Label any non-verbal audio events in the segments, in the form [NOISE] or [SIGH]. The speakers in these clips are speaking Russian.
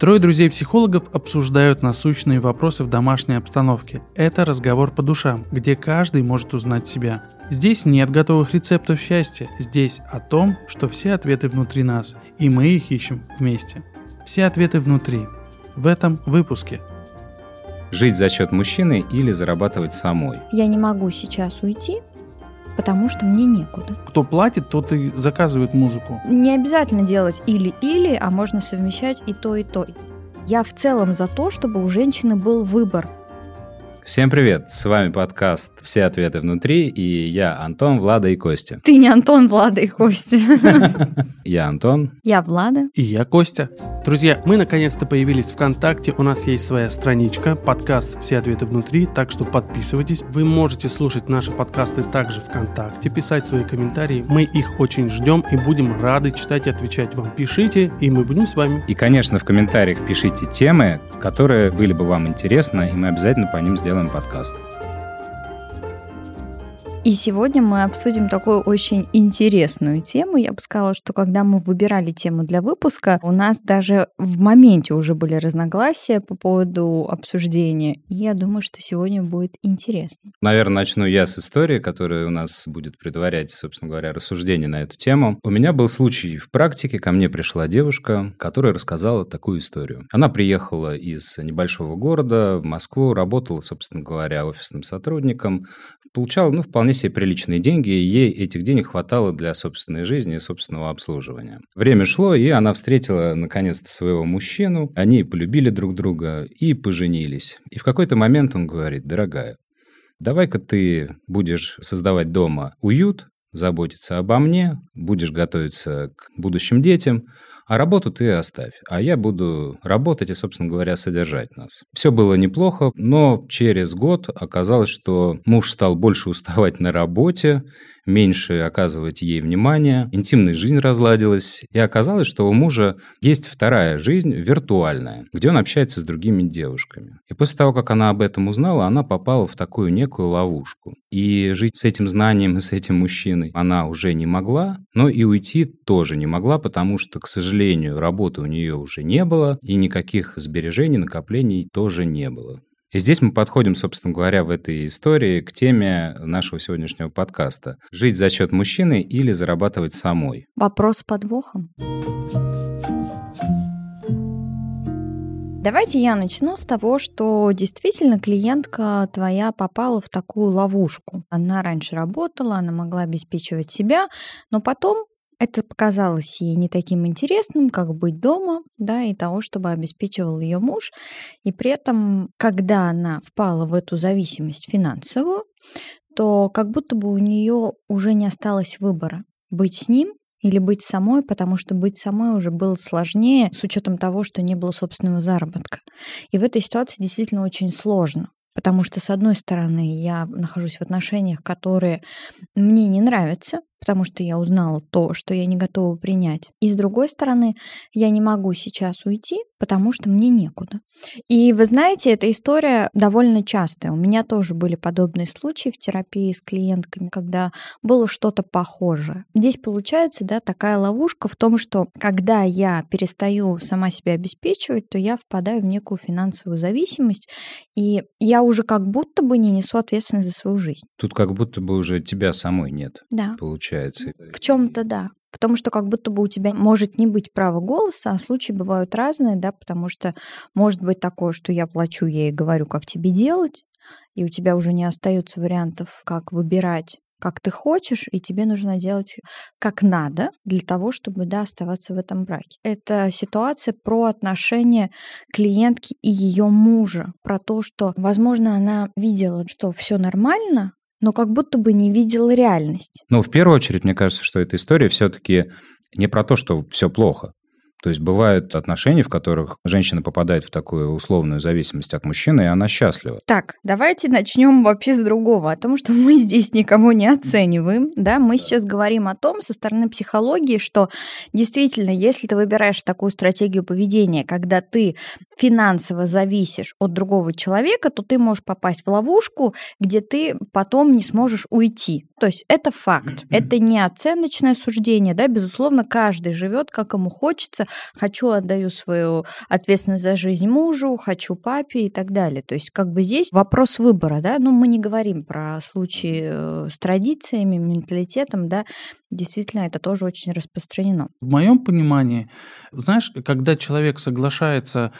Трое друзей-психологов обсуждают насущные вопросы в домашней обстановке. Это разговор по душам, где каждый может узнать себя. Здесь нет готовых рецептов счастья, здесь о том, что все ответы внутри нас, и мы их ищем вместе. Все ответы внутри. В этом выпуске. Жить за счет мужчины или зарабатывать самой? Я не могу сейчас уйти, потому что мне некуда. Кто платит, тот и заказывает музыку. Не обязательно делать или-или, а можно совмещать и то, и то. Я в целом за то, чтобы у женщины был выбор. Всем привет! С вами подкаст «Все ответы внутри» и я Антон, Влада и Костя. Ты не Антон, Влада и Костя. [LAUGHS] Я Антон. Я Влада. И я Костя. Друзья, мы наконец-то появились ВКонтакте, у нас есть своя страничка, подкаст «Все ответы внутри», так что подписывайтесь. Вы можете слушать наши подкасты также ВКонтакте, писать свои комментарии, мы их очень ждем и будем рады читать и отвечать вам. Пишите, и мы будем с вами. И, конечно, в комментариях пишите темы, которые были бы вам интересны, и мы обязательно по ним сделаем подкаст. И сегодня мы обсудим такую очень интересную тему. Я бы сказала, что когда мы выбирали тему для выпуска, у нас даже в моменте уже были разногласия по поводу обсуждения. И я думаю, что сегодня будет интересно. Наверное, начну я с истории, которая у нас будет предварять, собственно говоря, рассуждение на эту тему. У меня был случай в практике, ко мне пришла девушка, которая рассказала такую историю. Она приехала из небольшого города в Москву, работала, собственно говоря, офисным сотрудником, получала, ну, вполне себе приличные деньги, и ей этих денег хватало для собственной жизни и собственного обслуживания. Время шло, и она встретила, наконец-то, своего мужчину, они полюбили друг друга и поженились. И в какой-то момент он говорит, дорогая, давай-ка ты будешь создавать дома уют, заботиться обо мне, будешь готовиться к будущим детям, а работу ты оставь, а я буду работать и, собственно говоря, содержать нас. Все было неплохо, но через год оказалось, что муж стал больше уставать на работе, меньше оказывать ей внимания, интимная жизнь разладилась, и оказалось, что у мужа есть вторая жизнь, виртуальная, где он общается с другими девушками. И после того, как она об этом узнала, она попала в такую некую ловушку. И жить с этим знанием и с этим мужчиной она уже не могла, но и уйти тоже не могла, потому что, к сожалению, работы у нее уже не было, и никаких сбережений, накоплений тоже не было. И здесь мы подходим, собственно говоря, в этой истории к теме нашего сегодняшнего подкаста. Жить за счет мужчины или зарабатывать самой? Вопрос с подвохом. Давайте я начну с того, что действительно клиентка твоя попала в такую ловушку. Она раньше работала, она могла обеспечивать себя, но потом это показалось ей не таким интересным, как быть дома, да, и того, чтобы обеспечивал ее муж. И при этом, когда она впала в эту зависимость финансовую, то как будто бы у нее уже не осталось выбора быть с ним или быть самой, потому что быть самой уже было сложнее с учетом того, что не было собственного заработка. И в этой ситуации действительно очень сложно. Потому что, с одной стороны, я нахожусь в отношениях, которые мне не нравятся, потому что я узнала то, что я не готова принять. И с другой стороны, я не могу сейчас уйти, потому что мне некуда. И вы знаете, эта история довольно частая. У меня тоже были подобные случаи в терапии с клиентками, когда было что-то похожее. Здесь получается, да, такая ловушка в том, что когда я перестаю сама себя обеспечивать, то я впадаю в некую финансовую зависимость, и я уже как будто бы не несу ответственность за свою жизнь. Тут как будто бы уже тебя самой нет. Да. Получается. В чем-то да. Потому что как будто бы у тебя может не быть права голоса, а случаи бывают разные, да, потому что может быть такое, что я плачу ей и говорю, как тебе делать, и у тебя уже не остается вариантов, как выбирать как ты хочешь, и тебе нужно делать как надо для того, чтобы да, оставаться в этом браке. Это ситуация про отношения клиентки и ее мужа, про то, что, возможно, она видела, что все нормально, но как будто бы не видела реальность. Ну, в первую очередь, мне кажется, что эта история все-таки не про то, что все плохо. То есть бывают отношения, в которых женщина попадает в такую условную зависимость от мужчины, и она счастлива. Так, давайте начнем вообще с другого, о том, что [LAUGHS] мы здесь никого не оцениваем. Да, мы сейчас говорим о том со стороны психологии, что действительно, если ты выбираешь такую стратегию поведения, когда ты финансово зависишь от другого человека, то ты можешь попасть в ловушку, где ты потом не сможешь уйти. То есть это факт, это не оценочное суждение, да, безусловно, каждый живет, как ему хочется. Хочу, отдаю свою ответственность за жизнь мужу, хочу папе и так далее. То есть как бы здесь вопрос выбора, да, ну мы не говорим про случаи э, с традициями, менталитетом, да, действительно это тоже очень распространено. В моем понимании, знаешь, когда человек соглашается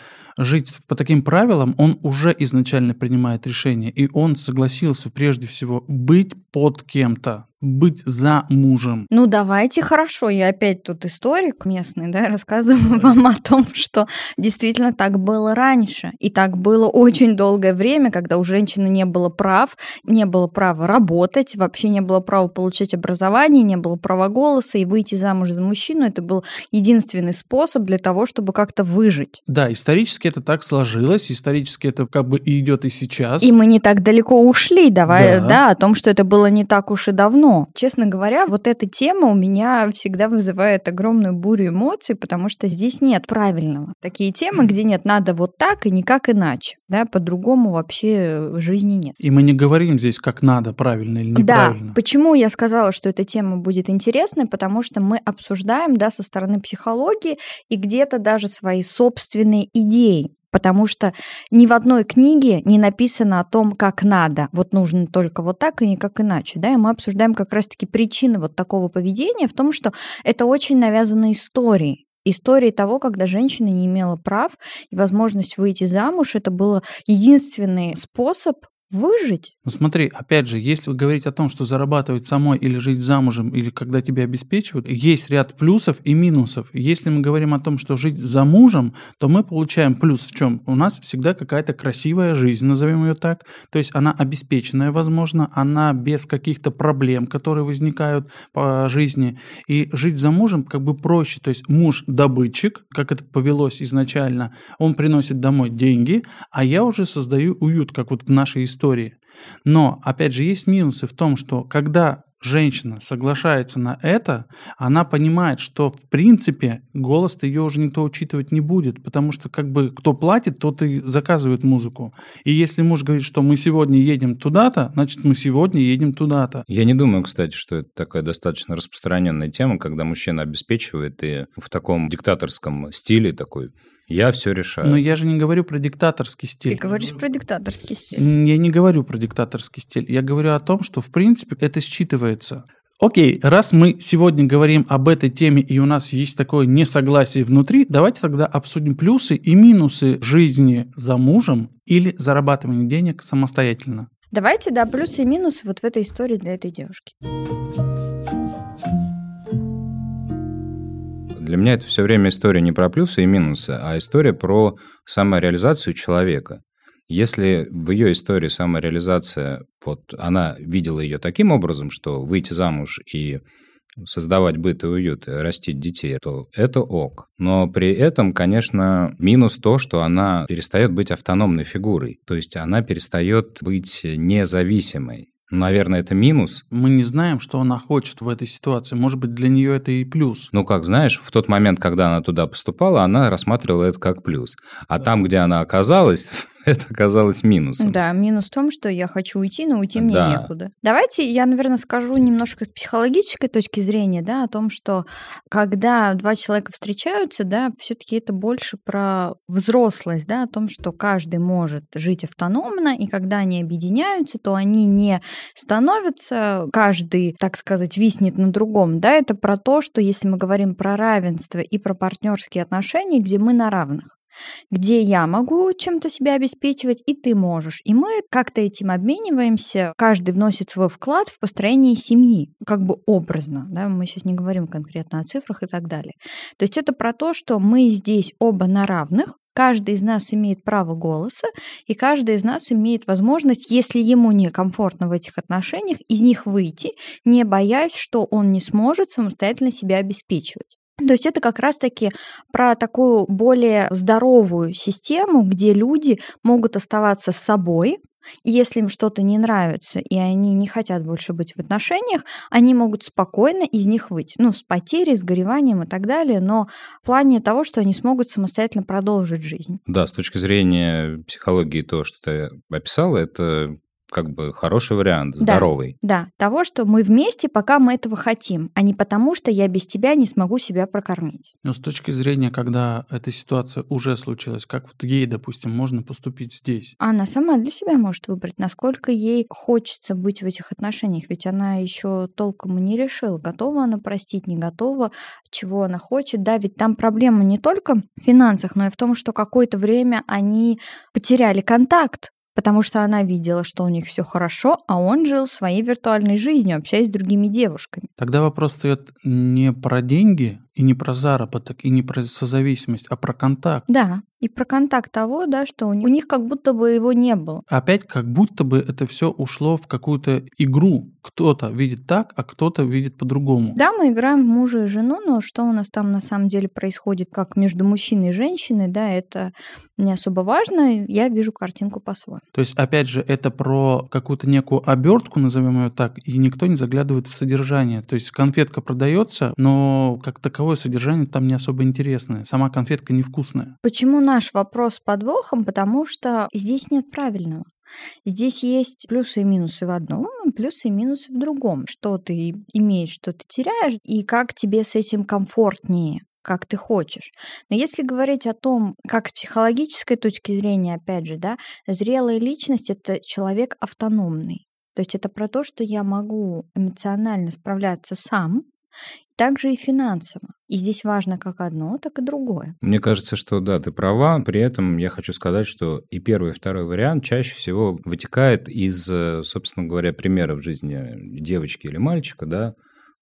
жить по таким правилам, он уже изначально принимает решение, и он согласился прежде всего быть под кем-то, быть за мужем. Ну, давайте, хорошо. Я опять тут историк местный, да, рассказываю вам о том, что действительно так было раньше. И так было очень долгое время, когда у женщины не было прав, не было права работать, вообще не было права получать образование, не было права голоса, и выйти замуж за мужчину это был единственный способ для того, чтобы как-то выжить. Да, исторически это так сложилось, исторически это как бы идет и сейчас. И мы не так далеко ушли, давай, да, да о том, что это было не так уж и давно но, честно говоря, вот эта тема у меня всегда вызывает огромную бурю эмоций, потому что здесь нет правильного. Такие темы, где нет надо вот так и никак иначе. Да, по-другому вообще жизни нет. И мы не говорим здесь, как надо, правильно или неправильно. Да, почему я сказала, что эта тема будет интересной, потому что мы обсуждаем, да, со стороны психологии и где-то даже свои собственные идеи потому что ни в одной книге не написано о том, как надо. Вот нужно только вот так и никак иначе. Да? И мы обсуждаем как раз-таки причины вот такого поведения в том, что это очень навязано историей. Истории того, когда женщина не имела прав и возможность выйти замуж, это был единственный способ выжить. Ну смотри, опять же, если говорить о том, что зарабатывать самой или жить замужем, или когда тебя обеспечивают, есть ряд плюсов и минусов. Если мы говорим о том, что жить за мужем, то мы получаем плюс в чем? У нас всегда какая-то красивая жизнь, назовем ее так. То есть она обеспеченная, возможно, она без каких-то проблем, которые возникают по жизни. И жить за мужем как бы проще. То есть муж добытчик, как это повелось изначально, он приносит домой деньги, а я уже создаю уют, как вот в нашей истории истории. Но, опять же, есть минусы в том, что когда женщина соглашается на это, она понимает, что в принципе голос-то ее уже никто учитывать не будет, потому что как бы кто платит, тот и заказывает музыку. И если муж говорит, что мы сегодня едем туда-то, значит мы сегодня едем туда-то. Я не думаю, кстати, что это такая достаточно распространенная тема, когда мужчина обеспечивает и в таком диктаторском стиле такой я все решаю. Но я же не говорю про диктаторский стиль. Ты говоришь про диктаторский стиль. Я не говорю про диктаторский стиль. Я говорю о том, что в принципе это считывается. Окей, раз мы сегодня говорим об этой теме и у нас есть такое несогласие внутри, давайте тогда обсудим плюсы и минусы жизни за мужем или зарабатывания денег самостоятельно. Давайте, да, плюсы и минусы вот в этой истории для этой девушки. Для меня это все время история не про плюсы и минусы, а история про самореализацию человека. Если в ее истории самореализация, вот она видела ее таким образом, что выйти замуж и создавать быт и уют, растить детей, то это ок. Но при этом, конечно, минус то, что она перестает быть автономной фигурой. То есть она перестает быть независимой. Наверное, это минус. Мы не знаем, что она хочет в этой ситуации. Может быть, для нее это и плюс. Ну, как знаешь, в тот момент, когда она туда поступала, она рассматривала это как плюс. А да. там, где она оказалась, [LAUGHS] [LAUGHS] это оказалось минусом. Да, минус в том, что я хочу уйти, но уйти мне да. некуда. Давайте я, наверное, скажу немножко с психологической точки зрения, да, о том, что когда два человека встречаются, да, все-таки это больше про взрослость, да, о том, что каждый может жить автономно, и когда они объединяются, то они не становятся, каждый, так сказать, виснет на другом, да, это про то, что если мы говорим про равенство и про партнерские отношения, где мы на равных где я могу чем-то себя обеспечивать, и ты можешь. И мы как-то этим обмениваемся, каждый вносит свой вклад в построение семьи, как бы образно, да, мы сейчас не говорим конкретно о цифрах и так далее. То есть это про то, что мы здесь оба на равных, Каждый из нас имеет право голоса, и каждый из нас имеет возможность, если ему некомфортно в этих отношениях, из них выйти, не боясь, что он не сможет самостоятельно себя обеспечивать. То есть это как раз-таки про такую более здоровую систему, где люди могут оставаться с собой, И если им что-то не нравится, и они не хотят больше быть в отношениях, они могут спокойно из них выйти. Ну, с потерей, с гореванием и так далее, но в плане того, что они смогут самостоятельно продолжить жизнь. Да, с точки зрения психологии, то, что ты описала, это как бы хороший вариант, здоровый. Да, да, того, что мы вместе, пока мы этого хотим, а не потому, что я без тебя не смогу себя прокормить. Но с точки зрения, когда эта ситуация уже случилась, как вот ей, допустим, можно поступить здесь? Она сама для себя может выбрать, насколько ей хочется быть в этих отношениях, ведь она еще толком и не решила, готова она простить, не готова, чего она хочет. Да, ведь там проблема не только в финансах, но и в том, что какое-то время они потеряли контакт потому что она видела, что у них все хорошо, а он жил своей виртуальной жизнью, общаясь с другими девушками. Тогда вопрос стоит не про деньги и не про заработок, и не про созависимость, а про контакт. Да, и про контакт того, да, что у них как будто бы его не было. Опять как будто бы это все ушло в какую-то игру. Кто-то видит так, а кто-то видит по-другому. Да, мы играем в мужа и жену, но что у нас там на самом деле происходит, как между мужчиной и женщиной, да, это не особо важно. Я вижу картинку по-своему. То есть, опять же, это про какую-то некую обертку, назовем ее так, и никто не заглядывает в содержание. То есть конфетка продается, но как таковое содержание там не особо интересное. Сама конфетка невкусная. Почему наш вопрос с подвохом, потому что здесь нет правильного. Здесь есть плюсы и минусы в одном, плюсы и минусы в другом. Что ты имеешь, что ты теряешь, и как тебе с этим комфортнее как ты хочешь. Но если говорить о том, как с психологической точки зрения, опять же, да, зрелая личность — это человек автономный. То есть это про то, что я могу эмоционально справляться сам, также и финансово. И здесь важно как одно, так и другое. Мне кажется, что да, ты права. При этом я хочу сказать, что и первый, и второй вариант чаще всего вытекает из, э, собственно говоря, примеров жизни девочки или мальчика, да,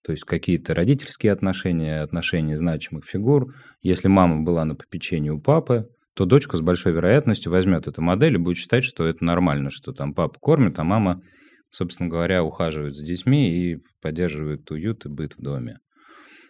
то есть какие-то родительские отношения, отношения значимых фигур. Если мама была на попечении у папы, то дочка с большой вероятностью возьмет эту модель и будет считать, что это нормально, что там папа кормит, а мама, собственно говоря, ухаживает за детьми и поддерживает уют и быт в доме.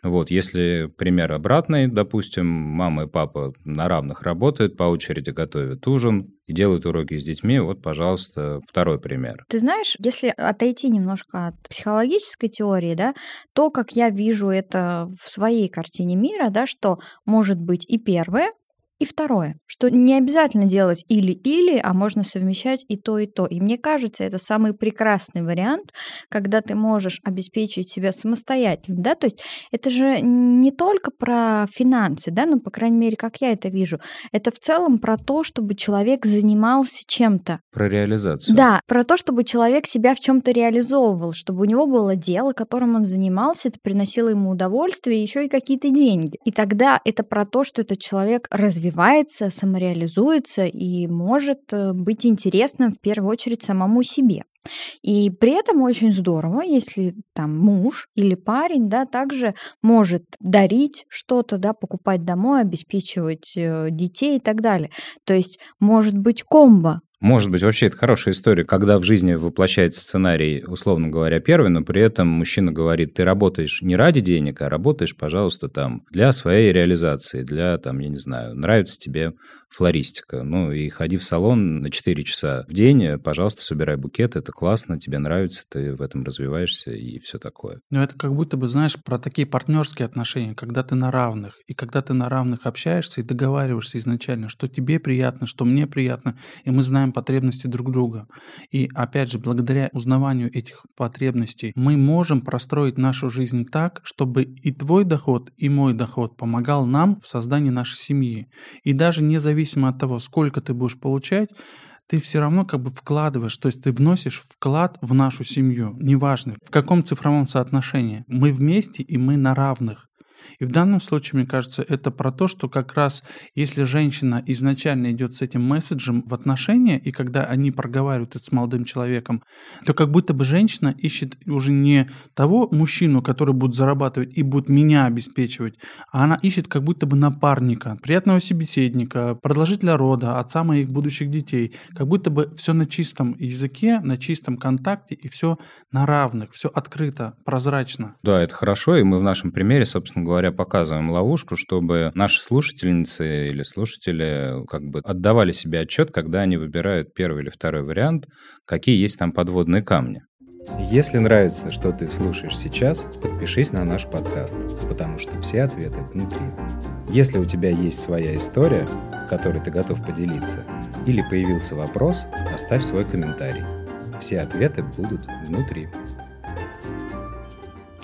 Вот, если пример обратный, допустим, мама и папа на равных работают, по очереди готовят ужин и делают уроки с детьми, вот, пожалуйста, второй пример. Ты знаешь, если отойти немножко от психологической теории, да, то, как я вижу это в своей картине мира, да, что может быть и первое, и второе, что не обязательно делать или-или, а можно совмещать и то, и то. И мне кажется, это самый прекрасный вариант, когда ты можешь обеспечить себя самостоятельно, да, то есть это же не только про финансы, да, ну, по крайней мере, как я это вижу, это в целом про то, чтобы человек занимался чем-то. Про реализацию. Да, про то, чтобы человек себя в чем-то реализовывал, чтобы у него было дело, которым он занимался, это приносило ему удовольствие, еще и какие-то деньги. И тогда это про то, что этот человек развивается развивается, самореализуется и может э, быть интересным в первую очередь самому себе. И при этом очень здорово, если там муж или парень, да, также может дарить что-то, да, покупать домой, обеспечивать э, детей и так далее. То есть может быть комбо может быть, вообще это хорошая история, когда в жизни воплощается сценарий, условно говоря, первый, но при этом мужчина говорит, ты работаешь не ради денег, а работаешь, пожалуйста, там, для своей реализации, для, там, я не знаю, нравится тебе флористика. Ну и ходи в салон на 4 часа в день, пожалуйста, собирай букет, это классно, тебе нравится, ты в этом развиваешься и все такое. Но это как будто бы, знаешь, про такие партнерские отношения, когда ты на равных, и когда ты на равных общаешься и договариваешься изначально, что тебе приятно, что мне приятно, и мы знаем потребности друг друга. И опять же, благодаря узнаванию этих потребностей, мы можем простроить нашу жизнь так, чтобы и твой доход, и мой доход помогал нам в создании нашей семьи. И даже не зависит независимо от того, сколько ты будешь получать, ты все равно как бы вкладываешь, то есть ты вносишь вклад в нашу семью, неважно в каком цифровом соотношении. Мы вместе и мы на равных. И в данном случае, мне кажется, это про то, что как раз если женщина изначально идет с этим месседжем в отношения, и когда они проговаривают это с молодым человеком, то как будто бы женщина ищет уже не того мужчину, который будет зарабатывать и будет меня обеспечивать, а она ищет как будто бы напарника, приятного собеседника, продолжителя рода, отца моих будущих детей. Как будто бы все на чистом языке, на чистом контакте, и все на равных, все открыто, прозрачно. Да, это хорошо, и мы в нашем примере, собственно говоря, показываем ловушку, чтобы наши слушательницы или слушатели как бы отдавали себе отчет, когда они выбирают первый или второй вариант, какие есть там подводные камни. Если нравится, что ты слушаешь сейчас, подпишись на наш подкаст, потому что все ответы внутри. Если у тебя есть своя история, которой ты готов поделиться, или появился вопрос, оставь свой комментарий. Все ответы будут внутри.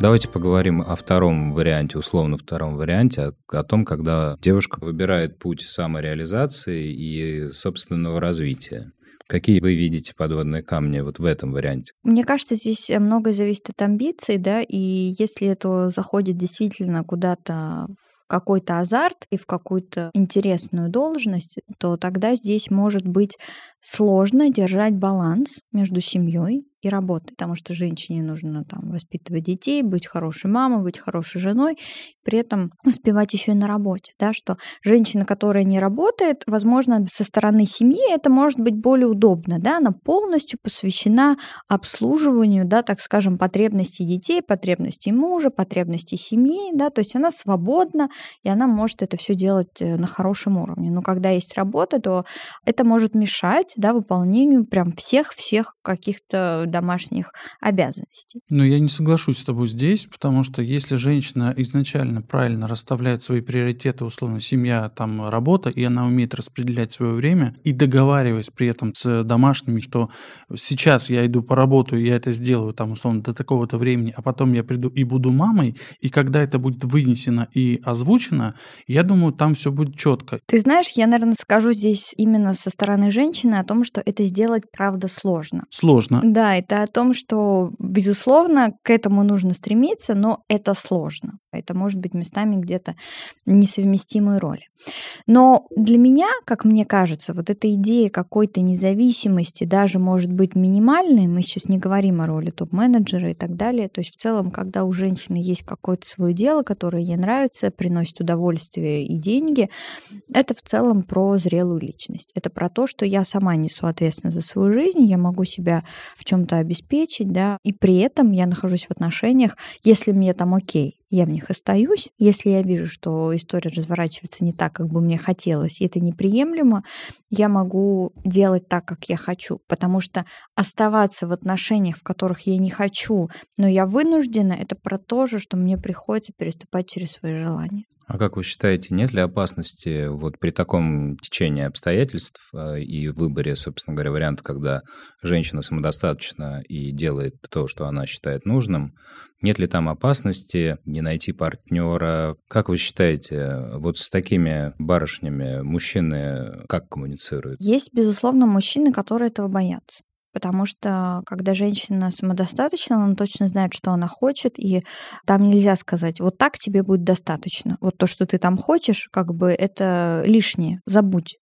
Давайте поговорим о втором варианте, условно втором варианте, о, о том, когда девушка выбирает путь самореализации и собственного развития. Какие вы видите подводные камни вот в этом варианте? Мне кажется, здесь многое зависит от амбиций, да, и если это заходит действительно куда-то в какой-то азарт и в какую-то интересную должность, то тогда здесь может быть сложно держать баланс между семьей и работы, потому что женщине нужно там воспитывать детей, быть хорошей мамой, быть хорошей женой, при этом успевать еще и на работе, да, что женщина, которая не работает, возможно, со стороны семьи это может быть более удобно, да, она полностью посвящена обслуживанию, да, так скажем, потребностей детей, потребностей мужа, потребностей семьи, да, то есть она свободна, и она может это все делать э, на хорошем уровне. Но когда есть работа, то это может мешать, да, выполнению прям всех-всех каких-то домашних обязанностей. Но я не соглашусь с тобой здесь, потому что если женщина изначально правильно расставляет свои приоритеты, условно, семья, там, работа, и она умеет распределять свое время, и договариваясь при этом с домашними, что сейчас я иду по работу, и я это сделаю, там, условно, до такого-то времени, а потом я приду и буду мамой, и когда это будет вынесено и озвучено, я думаю, там все будет четко. Ты знаешь, я, наверное, скажу здесь именно со стороны женщины о том, что это сделать, правда, сложно. Сложно. Да, это о том, что, безусловно, к этому нужно стремиться, но это сложно. Это может быть местами где-то несовместимые роли. Но для меня, как мне кажется, вот эта идея какой-то независимости даже может быть минимальной. Мы сейчас не говорим о роли топ-менеджера и так далее. То есть в целом, когда у женщины есть какое-то свое дело, которое ей нравится, приносит удовольствие и деньги, это в целом про зрелую личность. Это про то, что я сама несу ответственность за свою жизнь, я могу себя в чем-то обеспечить, да, и при этом я нахожусь в отношениях, если мне там окей, я в них остаюсь. Если я вижу, что история разворачивается не так, как бы мне хотелось, и это неприемлемо, я могу делать так, как я хочу. Потому что оставаться в отношениях, в которых я не хочу, но я вынуждена, это про то же, что мне приходится переступать через свои желания. А как вы считаете, нет ли опасности вот при таком течении обстоятельств э, и выборе, собственно говоря, варианта, когда женщина самодостаточна и делает то, что она считает нужным, нет ли там опасности не найти партнера? Как вы считаете, вот с такими барышнями мужчины как коммуницируют? Есть, безусловно, мужчины, которые этого боятся. Потому что когда женщина самодостаточна, она точно знает, что она хочет, и там нельзя сказать, вот так тебе будет достаточно. Вот то, что ты там хочешь, как бы это лишнее, забудь.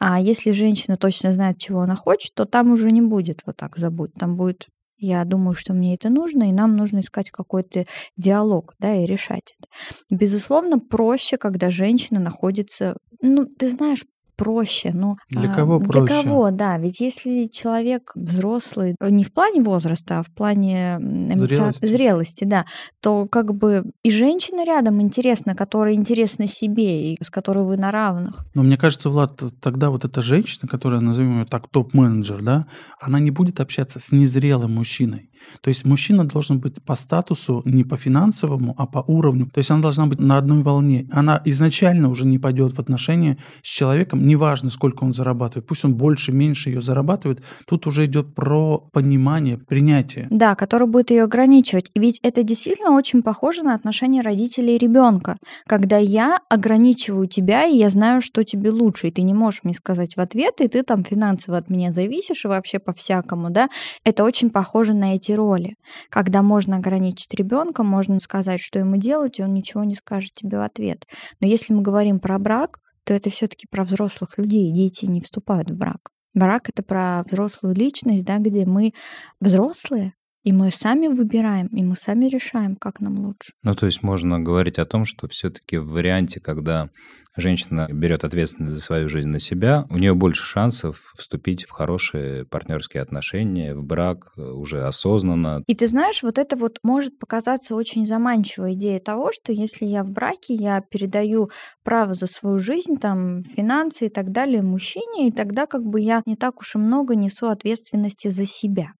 А если женщина точно знает, чего она хочет, то там уже не будет вот так забудь. Там будет я думаю, что мне это нужно, и нам нужно искать какой-то диалог, да, и решать это. Безусловно, проще, когда женщина находится, ну, ты знаешь, проще. Ну, для а, кого проще? Для кого, да. Ведь если человек взрослый, не в плане возраста, а в плане зрелости. зрелости, да, то как бы и женщина рядом интересна, которая интересна себе и с которой вы на равных. Но мне кажется, Влад, тогда вот эта женщина, которая, назовем ее так, топ-менеджер, да, она не будет общаться с незрелым мужчиной. То есть мужчина должен быть по статусу не по финансовому, а по уровню. То есть она должна быть на одной волне. Она изначально уже не пойдет в отношения с человеком, неважно, сколько он зарабатывает. Пусть он больше, меньше ее зарабатывает. Тут уже идет про понимание, принятие. Да, который будет ее ограничивать. Ведь это действительно очень похоже на отношения родителей и ребенка. Когда я ограничиваю тебя, и я знаю, что тебе лучше, и ты не можешь мне сказать в ответ, и ты там финансово от меня зависишь, и вообще по-всякому, да, это очень похоже на эти роли. Когда можно ограничить ребенка, можно сказать, что ему делать, и он ничего не скажет тебе в ответ. Но если мы говорим про брак, то это все-таки про взрослых людей. Дети не вступают в брак. Брак это про взрослую личность, да, где мы взрослые, И мы сами выбираем, и мы сами решаем, как нам лучше. Ну, то есть можно говорить о том, что все-таки в варианте, когда женщина берет ответственность за свою жизнь на себя, у нее больше шансов вступить в хорошие партнерские отношения, в брак э, уже осознанно. И ты знаешь, вот это вот может показаться очень заманчивой идеей того, что если я в браке, я передаю право за свою жизнь, там, финансы и так далее мужчине, и тогда как бы я не так уж и много несу ответственности за себя.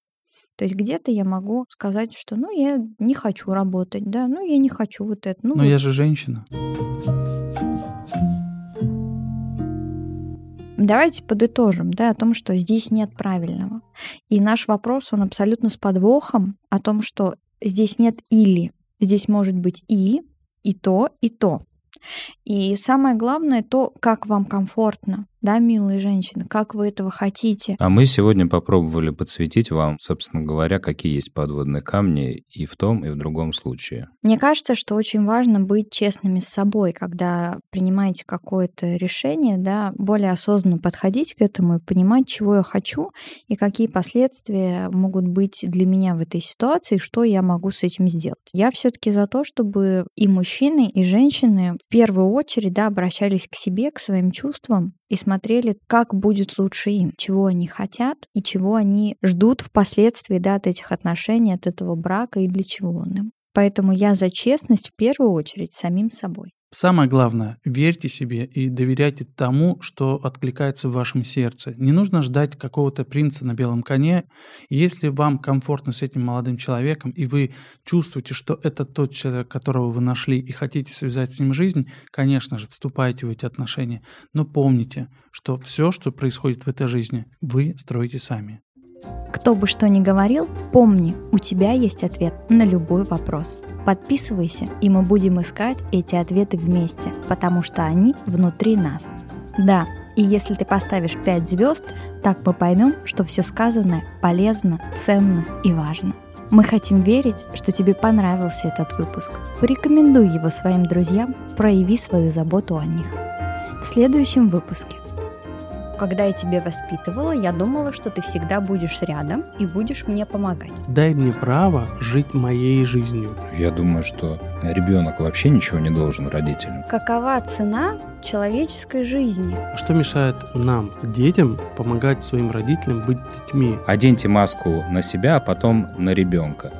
То есть где-то я могу сказать, что ну я не хочу работать, да, ну я не хочу вот это. Ну, Но вот. я же женщина. Давайте подытожим, да, о том, что здесь нет правильного. И наш вопрос, он абсолютно с подвохом о том, что здесь нет или. Здесь может быть и, и то, и то. И самое главное то, как вам комфортно да, милые женщины, как вы этого хотите. А мы сегодня попробовали подсветить вам, собственно говоря, какие есть подводные камни и в том, и в другом случае. Мне кажется, что очень важно быть честными с собой, когда принимаете какое-то решение, да, более осознанно подходить к этому и понимать, чего я хочу и какие последствия могут быть для меня в этой ситуации, что я могу с этим сделать. Я все-таки за то, чтобы и мужчины, и женщины в первую очередь да, обращались к себе, к своим чувствам, и смотрели, как будет лучше им, чего они хотят и чего они ждут впоследствии да, от этих отношений, от этого брака и для чего он им. Поэтому я за честность в первую очередь самим собой. Самое главное, верьте себе и доверяйте тому, что откликается в вашем сердце. Не нужно ждать какого-то принца на белом коне. Если вам комфортно с этим молодым человеком, и вы чувствуете, что это тот человек, которого вы нашли, и хотите связать с ним жизнь, конечно же, вступайте в эти отношения. Но помните, что все, что происходит в этой жизни, вы строите сами. Кто бы что ни говорил, помни, у тебя есть ответ на любой вопрос. Подписывайся, и мы будем искать эти ответы вместе, потому что они внутри нас. Да, и если ты поставишь 5 звезд, так мы поймем, что все сказанное полезно, ценно и важно. Мы хотим верить, что тебе понравился этот выпуск. Порекомендуй его своим друзьям, прояви свою заботу о них. В следующем выпуске когда я тебя воспитывала, я думала, что ты всегда будешь рядом и будешь мне помогать. Дай мне право жить моей жизнью. Я думаю, что ребенок вообще ничего не должен родителям. Какова цена человеческой жизни? А что мешает нам, детям, помогать своим родителям быть детьми? Оденьте маску на себя, а потом на ребенка.